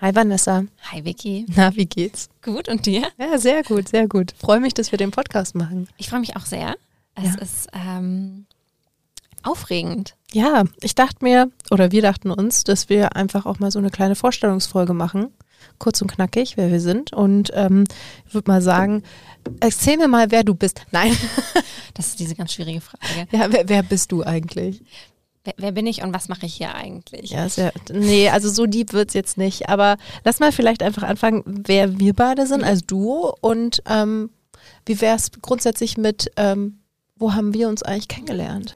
Hi Vanessa. Hi Vicky. Na, wie geht's? Gut und dir? Ja, sehr gut, sehr gut. Freue mich, dass wir den Podcast machen. Ich freue mich auch sehr. Es Ja. ist ähm, aufregend. Ja, ich dachte mir, oder wir dachten uns, dass wir einfach auch mal so eine kleine Vorstellungsfolge machen. Kurz und knackig, wer wir sind. Und ähm, ich würde mal sagen, erzähl mir mal, wer du bist. Nein. Das ist diese ganz schwierige Frage. Ja, wer, wer bist du eigentlich? Wer, wer bin ich und was mache ich hier eigentlich? Ja, sehr, nee, also so deep wird's jetzt nicht. Aber lass mal vielleicht einfach anfangen, wer wir beide sind als Duo und ähm, wie wär's grundsätzlich mit, ähm, wo haben wir uns eigentlich kennengelernt?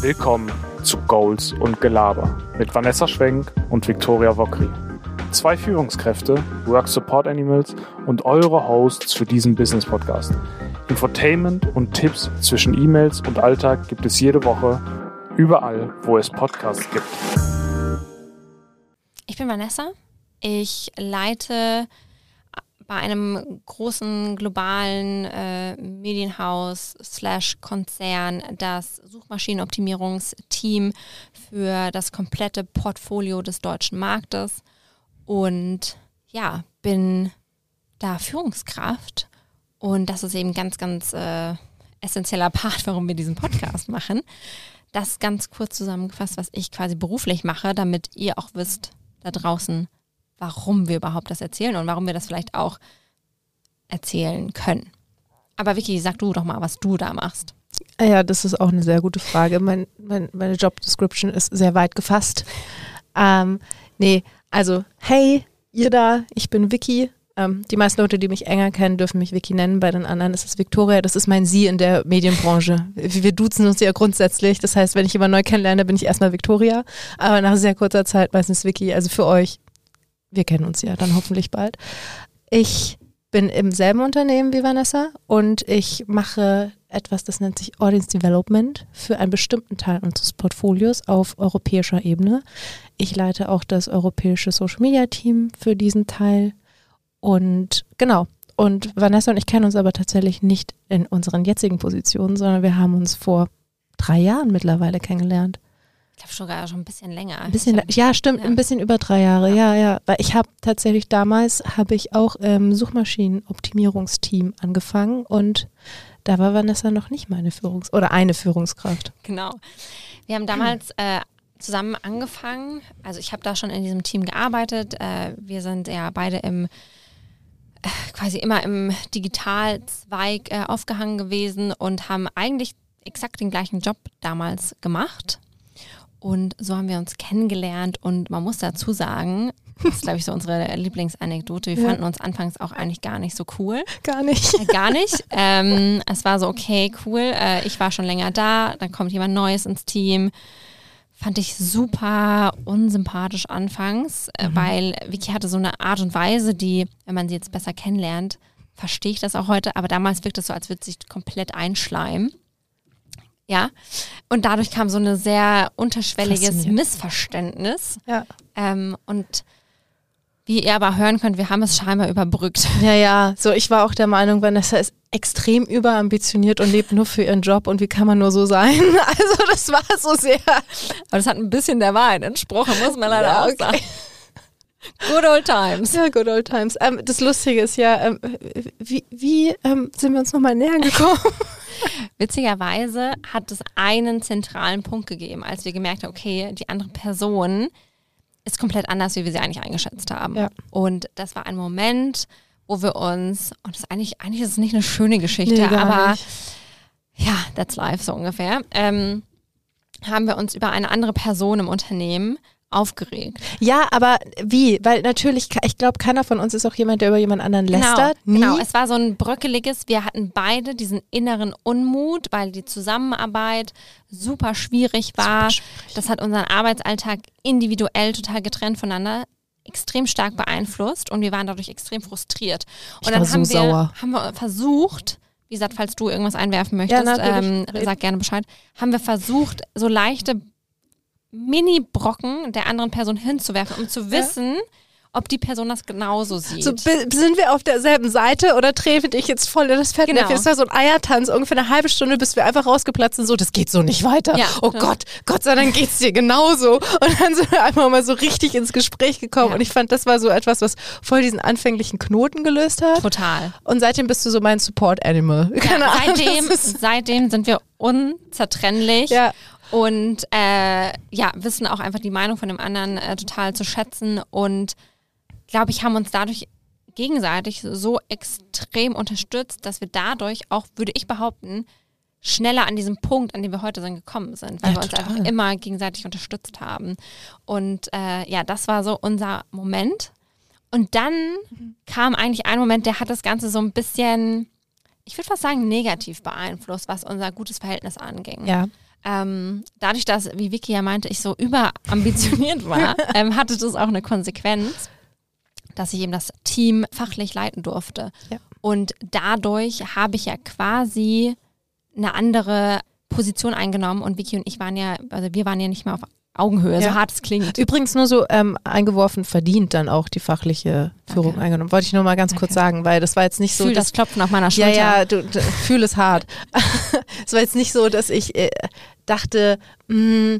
Willkommen zu Goals und Gelaber mit Vanessa Schwenk und Viktoria Wokri. Zwei Führungskräfte, Work Support Animals und eure Hosts für diesen Business Podcast. Infotainment und Tipps zwischen E-Mails und Alltag gibt es jede Woche überall, wo es Podcasts gibt. Ich bin Vanessa. Ich leite bei einem großen globalen äh, Medienhaus slash Konzern das Suchmaschinenoptimierungsteam für das komplette Portfolio des deutschen Marktes und ja, bin da Führungskraft und das ist eben ganz, ganz äh, essentieller Part, warum wir diesen Podcast machen. Das ganz kurz zusammengefasst, was ich quasi beruflich mache, damit ihr auch wisst da draußen, warum wir überhaupt das erzählen und warum wir das vielleicht auch erzählen können. Aber Vicky, sag du doch mal, was du da machst. Ja, das ist auch eine sehr gute Frage. Mein, mein, meine Job Description ist sehr weit gefasst. Ähm, nee, also, hey, ihr da, ich bin Vicky. Ähm, die meisten Leute, die mich enger kennen, dürfen mich Vicky nennen. Bei den anderen ist es Victoria. Das ist mein Sie in der Medienbranche. Wir duzen uns ja grundsätzlich. Das heißt, wenn ich jemanden neu kennenlerne, bin ich erstmal Victoria. Aber nach sehr kurzer Zeit meistens Vicky. Also für euch, wir kennen uns ja dann hoffentlich bald. Ich bin im selben Unternehmen wie Vanessa und ich mache etwas, das nennt sich Audience Development für einen bestimmten Teil unseres Portfolios auf europäischer Ebene. Ich leite auch das europäische Social Media Team für diesen Teil und genau. Und Vanessa und ich kennen uns aber tatsächlich nicht in unseren jetzigen Positionen, sondern wir haben uns vor drei Jahren mittlerweile kennengelernt. Ich glaube sogar schon ein bisschen länger. Ein bisschen, ja, stimmt, ja. ein bisschen über drei Jahre, ja, ja. Weil ich habe tatsächlich damals, habe ich auch im Suchmaschinenoptimierungsteam angefangen und da war Vanessa noch nicht meine Führungs- oder eine Führungskraft. genau. Wir haben damals äh, zusammen angefangen. Also ich habe da schon in diesem Team gearbeitet. Äh, wir sind ja beide im äh, quasi immer im Digitalzweig äh, aufgehangen gewesen und haben eigentlich exakt den gleichen Job damals gemacht. Und so haben wir uns kennengelernt und man muss dazu sagen, das ist glaube ich so unsere Lieblingsanekdote, wir Ja. fanden uns anfangs auch eigentlich gar nicht so cool. Gar nicht. Äh, Gar nicht. ähm, es war so, okay, cool. Äh, ich war schon länger da, dann kommt jemand Neues ins Team. Fand ich super unsympathisch anfangs, äh, weil Vicky hatte so eine Art und Weise, die, wenn man sie jetzt besser kennenlernt, verstehe ich das auch heute, aber damals wirkt es so, als würde sich komplett einschleimen. Ja. Und dadurch kam so ein sehr unterschwelliges. Missverständnis. Ja. Ähm, und wie ihr aber hören könnt, wir haben es scheinbar überbrückt. ja, ja, so ich war auch der Meinung, Vanessa ist extrem überambitioniert und lebt nur für ihren Job und wie kann man nur so sein? Also das war so sehr, Aber das hat ein bisschen der Wahrheit entsprochen, muss man leider Ja, auch okay. sagen. Good old times. ja, good old times. Ähm, das Lustige ist ja, ähm, wie, wie ähm, sind wir uns nochmal näher gekommen? Witzigerweise hat es einen zentralen Punkt gegeben, als wir gemerkt haben, okay, die andere Person ist komplett anders, wie wir sie eigentlich eingeschätzt haben. Ja. Und das war ein Moment, wo wir uns, und das ist eigentlich, eigentlich ist es nicht eine schöne Geschichte, Nee, aber nicht. ja, that's life so ungefähr, ähm, haben wir uns über eine andere Person im Unternehmen aufgeregt. Ja, aber wie? Weil natürlich, ich glaube, keiner von uns ist auch jemand, der über jemand anderen lästert. Genau, Nie. genau, es war so ein bröckeliges, wir hatten beide diesen inneren Unmut, weil die Zusammenarbeit super schwierig war. Super schwierig. Das hat unseren Arbeitsalltag individuell total getrennt voneinander extrem stark beeinflusst und wir waren dadurch extrem frustriert. Und dann so haben, wir, sauer. haben wir versucht, wie gesagt, falls du irgendwas einwerfen möchtest, natürlich. ähm, sag gerne Bescheid, haben wir versucht, so leichte Mini-Brocken der anderen Person hinzuwerfen, um zu wissen, ob die Person das genauso sieht. So, sind wir auf derselben Seite oder trete ich jetzt voll in das Fettnäpfchen? Genau. Es war so ein Eiertanz, ungefähr eine halbe Stunde, bis wir einfach rausgeplatzt sind, so, das geht so nicht weiter. Ja. oh Gott, Gott sei Dank geht's dir genauso. Und dann sind wir einfach mal so richtig ins Gespräch gekommen Ja. und ich fand, das war so etwas, was voll diesen anfänglichen Knoten gelöst hat. Total. Und seitdem bist du so mein Support-Animal. Keine Ja, Ahnung. seitdem, das seitdem sind wir unzertrennlich. Ja. Und äh, ja, wissen auch einfach die Meinung von dem anderen äh, total zu schätzen und glaube ich, haben uns dadurch gegenseitig so extrem unterstützt, dass wir dadurch auch, würde ich behaupten, schneller an diesem Punkt, an dem wir heute sind, gekommen sind, weil Ja, wir uns total. einfach immer gegenseitig unterstützt haben. Und äh, ja, das war so unser Moment. Und dann kam eigentlich ein Moment, der hat das Ganze so ein bisschen, ich würde fast sagen, negativ beeinflusst, was unser gutes Verhältnis anging. Ja. Ähm, dadurch, dass, wie Vicky ja meinte, ich so überambitioniert war, ähm, hatte das auch eine Konsequenz, dass ich eben das Team fachlich leiten durfte. Ja. Und dadurch habe ich ja quasi eine andere Position eingenommen und Vicky und ich waren ja, also wir waren ja nicht mehr auf Augenhöhe, Ja. so hart es klingt. Übrigens nur so ähm, eingeworfen, verdient dann auch die fachliche Führung Danke. eingenommen. Wollte ich nur mal ganz kurz Danke. sagen, weil das war jetzt nicht Ich so, fühle dass das Klopfen auf meiner Ja, Schulter. ja, du, du fühl es hart. es war jetzt nicht so, dass ich äh, dachte, mh,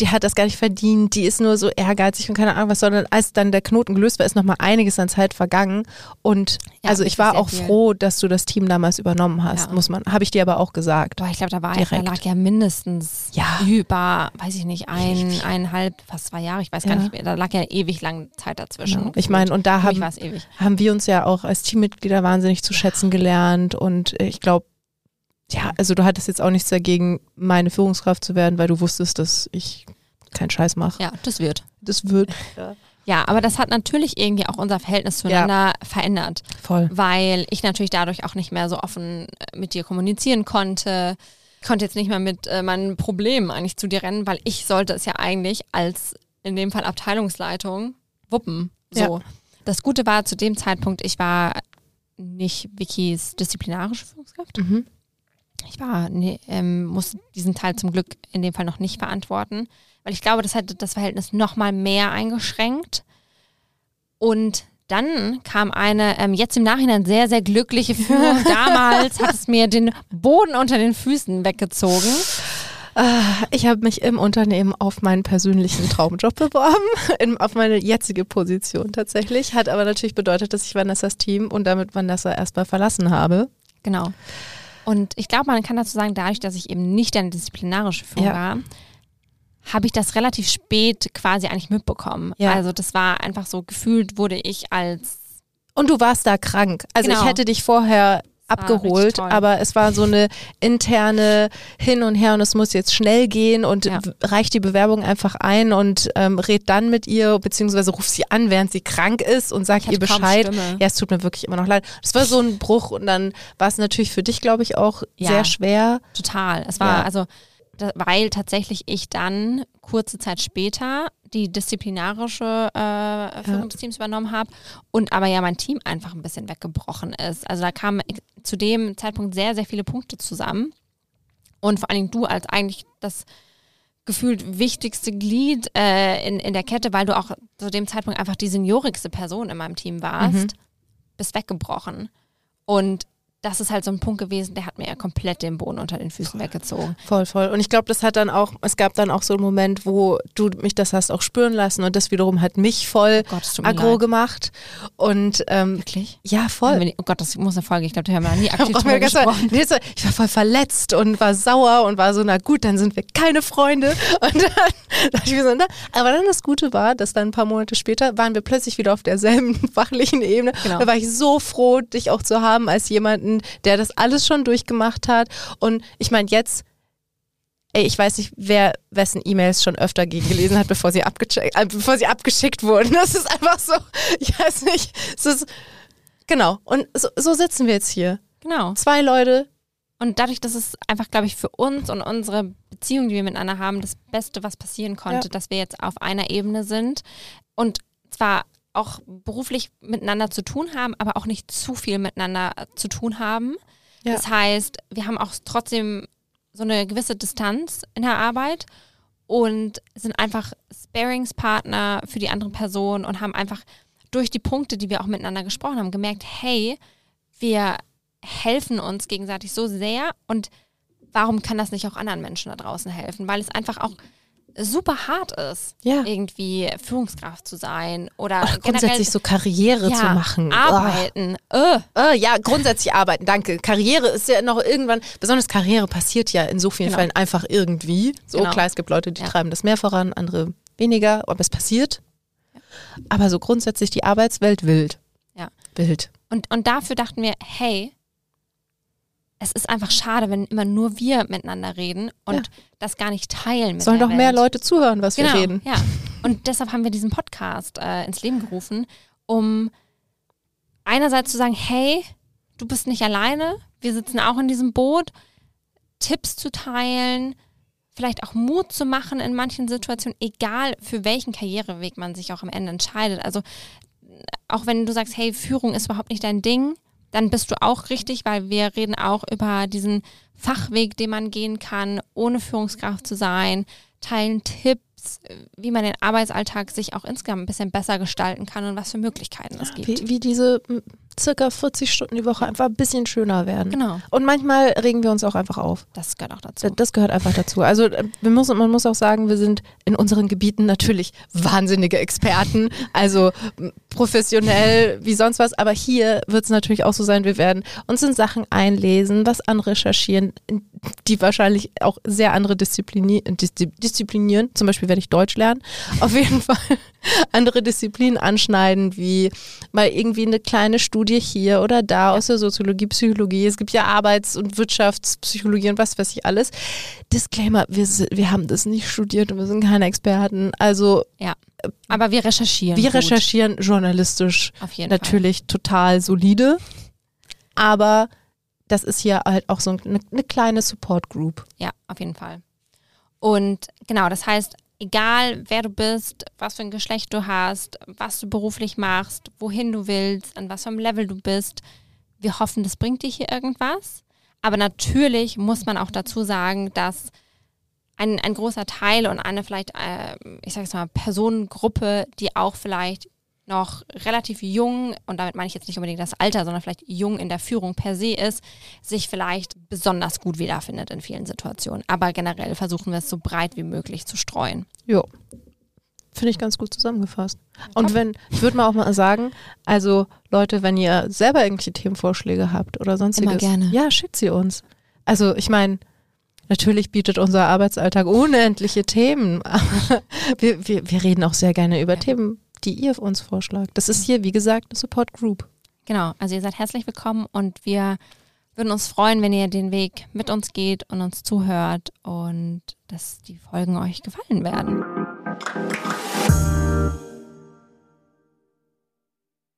die hat das gar nicht verdient, die ist nur so ehrgeizig und keine Ahnung was, sondern als dann der Knoten gelöst war, ist nochmal einiges an Zeit vergangen. Und Ja, also ich war auch viel. froh, dass du das Team damals übernommen hast, Ja. muss man, habe ich dir aber auch gesagt. Boah, ich glaube, da war da Direkt. lag ja mindestens Ja. über, weiß ich nicht, ein, eineinhalb, fast zwei Jahre, ich weiß gar nicht mehr. Da lag ja ewig lang Zeit dazwischen. Ich meine, und da haben, haben wir uns ja auch als Teammitglieder wahnsinnig zu schätzen gelernt und äh, ich glaube, ja, also du hattest jetzt auch nichts dagegen, meine Führungskraft zu werden, weil du wusstest, dass ich keinen Scheiß mache. Ja, das wird. Das wird Ja, aber das hat natürlich irgendwie auch unser Verhältnis zueinander verändert, voll. weil ich natürlich dadurch auch nicht mehr so offen äh, mit dir kommunizieren konnte. Ich konnte jetzt nicht mehr mit äh, meinen Problemen eigentlich zu dir rennen, weil ich sollte es ja eigentlich als in dem Fall Abteilungsleitung wuppen. So. Ja. Das Gute war zu dem Zeitpunkt, ich war nicht Vickys disziplinarische Führungskraft. Mhm. Ich war, nee, ähm, muss diesen Teil zum Glück in dem Fall noch nicht verantworten, weil ich glaube, das hätte das Verhältnis noch mal mehr eingeschränkt. Und dann kam eine ähm, jetzt im Nachhinein sehr, sehr glückliche Führung. Damals hat es mir den Boden unter den Füßen weggezogen. Ich habe mich im Unternehmen auf meinen persönlichen Traumjob beworben, in, auf meine jetzige Position tatsächlich. Hat aber natürlich bedeutet, dass ich Vanessas Team und damit Vanessa erstmal verlassen habe. Genau. Und ich glaube, man kann dazu sagen, dadurch, dass ich eben nicht eine disziplinarische Führung Ja. war, habe ich das relativ spät quasi eigentlich mitbekommen. Ja. Also das war einfach so, gefühlt wurde ich als Und du warst da krank. Also Genau. ich hätte dich vorher abgeholt, richtig toll. aber es war so eine interne Hin und Her und es muss jetzt schnell gehen und Ja. reicht die Bewerbung einfach ein und ähm, red dann mit ihr, beziehungsweise ruft sie an, während sie krank ist und sagt ihr Bescheid. Ja, es tut mir wirklich immer noch leid. Es war so ein Bruch und dann war es natürlich für dich, glaube ich, auch Ja. sehr schwer. Total. Es war Ja. also, da, weil tatsächlich ich dann kurze Zeit später die disziplinarische äh, Führung des Teams übernommen habe und aber ja mein Team einfach ein bisschen weggebrochen ist. Also da kamen zu dem Zeitpunkt sehr, sehr viele Punkte zusammen. Und vor allen Dingen du als eigentlich das gefühlt wichtigste Glied äh, in, in der Kette, weil du auch zu dem Zeitpunkt einfach die seniorigste Person in meinem Team warst, Mhm. bist weggebrochen. Und das ist halt so ein Punkt gewesen, der hat mir ja komplett den Boden unter den Füßen weggezogen. Voll, voll. Und ich glaube, das hat dann auch, es gab dann auch so einen Moment, wo du mich das hast auch spüren lassen und das wiederum hat mich voll Gott, tut mir aggro leid. gemacht. Und ähm, Wirklich? ja, voll. Oh Gott, das muss eine Folge. Ich glaube, da haben wir nie aktiv wir drüber mal- gesprochen. Nee, so, ich war voll verletzt und war sauer und war so, na gut, dann sind wir keine Freunde. Und dann dachte ich mir so, na, aber dann das Gute war, dass dann ein paar Monate später waren wir plötzlich wieder auf derselben fachlichen Ebene. Genau. Da war ich so froh, dich auch zu haben als jemanden, der das alles schon durchgemacht hat. Und ich meine, jetzt Ey, ich weiß nicht, wer wessen E-Mails schon öfter gegen gelesen hat, bevor sie, abgecheckt, äh, bevor sie abgeschickt wurden. Das ist einfach so, ich weiß nicht. Es ist, genau. Und so, so sitzen wir jetzt hier. Genau. Zwei Leute, Und dadurch, dass es einfach, glaube ich, für uns und unsere Beziehung, die wir miteinander haben, das Beste, was passieren konnte, Ja. dass wir jetzt auf einer Ebene sind und zwar auch beruflich miteinander zu tun haben, aber auch nicht zu viel miteinander zu tun haben. Ja. Das heißt, wir haben auch trotzdem so eine gewisse Distanz in der Arbeit und sind einfach Sparingspartner für die andere Person und haben einfach durch die Punkte, die wir auch miteinander gesprochen haben, gemerkt, hey, wir helfen uns gegenseitig so sehr und warum kann das nicht auch anderen Menschen da draußen helfen? Weil es einfach auch super hart ist, Ja. irgendwie Führungskraft zu sein oder Oder grundsätzlich so Karriere ja, zu machen. arbeiten. Oh. Äh, ja, grundsätzlich arbeiten, danke. Karriere ist ja noch irgendwann, besonders Karriere passiert ja in so vielen Genau. Fällen einfach irgendwie. So Genau. klar, es gibt Leute, die Ja. treiben das mehr voran, andere weniger, aber es passiert. Aber so grundsätzlich die Arbeitswelt wild. Ja. Wild. Und, und dafür dachten wir, hey, es ist einfach schade, wenn immer nur wir miteinander reden und Ja. das gar nicht teilen mit Sollen doch mehr Welt. Leute zuhören, was genau, wir reden. Ja. Und deshalb haben wir diesen Podcast äh, ins Leben gerufen, um einerseits zu sagen, hey, du bist nicht alleine, wir sitzen auch in diesem Boot, Tipps zu teilen, vielleicht auch Mut zu machen in manchen Situationen, egal für welchen Karriereweg man sich auch am Ende entscheidet. Also auch wenn du sagst, hey, Führung ist überhaupt nicht dein Ding, dann bist du auch richtig, weil wir reden auch über diesen Fachweg, den man gehen kann, ohne Führungskraft zu sein, teilen Tipps, wie man den Arbeitsalltag sich auch insgesamt ein bisschen besser gestalten kann und was für Möglichkeiten es gibt. Wie, wie diese circa 40 Stunden die Woche einfach ein bisschen schöner werden. Genau, Und manchmal regen wir uns auch einfach auf. das gehört auch dazu. Das gehört einfach dazu. Also äh, wir muss, man muss auch sagen, wir sind in unseren Gebieten natürlich wahnsinnige Experten, also professionell wie sonst was. Aber hier wird es natürlich auch so sein, wir werden uns in Sachen einlesen, was anrecherchieren, die wahrscheinlich auch sehr andere Disziplini dis disziplinieren. Zum Beispiel werde ich Deutsch lernen. Auf jeden Fall andere Disziplinen anschneiden, wie mal irgendwie eine kleine Studie hier oder da aus der Soziologie, Psychologie. Es gibt ja Arbeits- und Wirtschaftspsychologie und was weiß ich alles. Disclaimer, wir, wir haben das nicht studiert und wir sind keine Experten. Also Aber wir recherchieren. wir gut, recherchieren journalistisch Auf jeden Fall. natürlich total solide, aber das ist hier halt auch so eine, eine kleine Support Group. Ja, auf jeden Fall. Und genau, das heißt, egal wer du bist, was für ein Geschlecht du hast, was du beruflich machst, wohin du willst, an was für einem Level du bist, wir hoffen, das bringt dir hier irgendwas. Aber natürlich muss man auch dazu sagen, dass ein, ein großer Teil und eine vielleicht, äh, ich sage jetzt mal, Personengruppe, die auch vielleicht noch relativ jung, und damit meine ich jetzt nicht unbedingt das Alter, sondern vielleicht jung in der Führung per se ist, sich vielleicht besonders gut wiederfindet in vielen Situationen. Aber generell versuchen wir es so breit wie möglich zu streuen. Jo. Finde ich ganz gut zusammengefasst. Und wenn, ich würde mal auch mal sagen, also Leute, wenn ihr selber irgendwelche Themenvorschläge habt oder sonstiges, Immer gerne. ja, schickt sie uns. Also ich meine, natürlich bietet unser Arbeitsalltag unendliche Themen, aber wir, wir, wir reden auch sehr gerne über Ja. Themen, die ihr uns vorschlagt. Das ist hier, wie gesagt, eine Support Group. Genau, also ihr seid herzlich willkommen und wir würden uns freuen, wenn ihr den Weg mit uns geht und uns zuhört und dass die Folgen euch gefallen werden.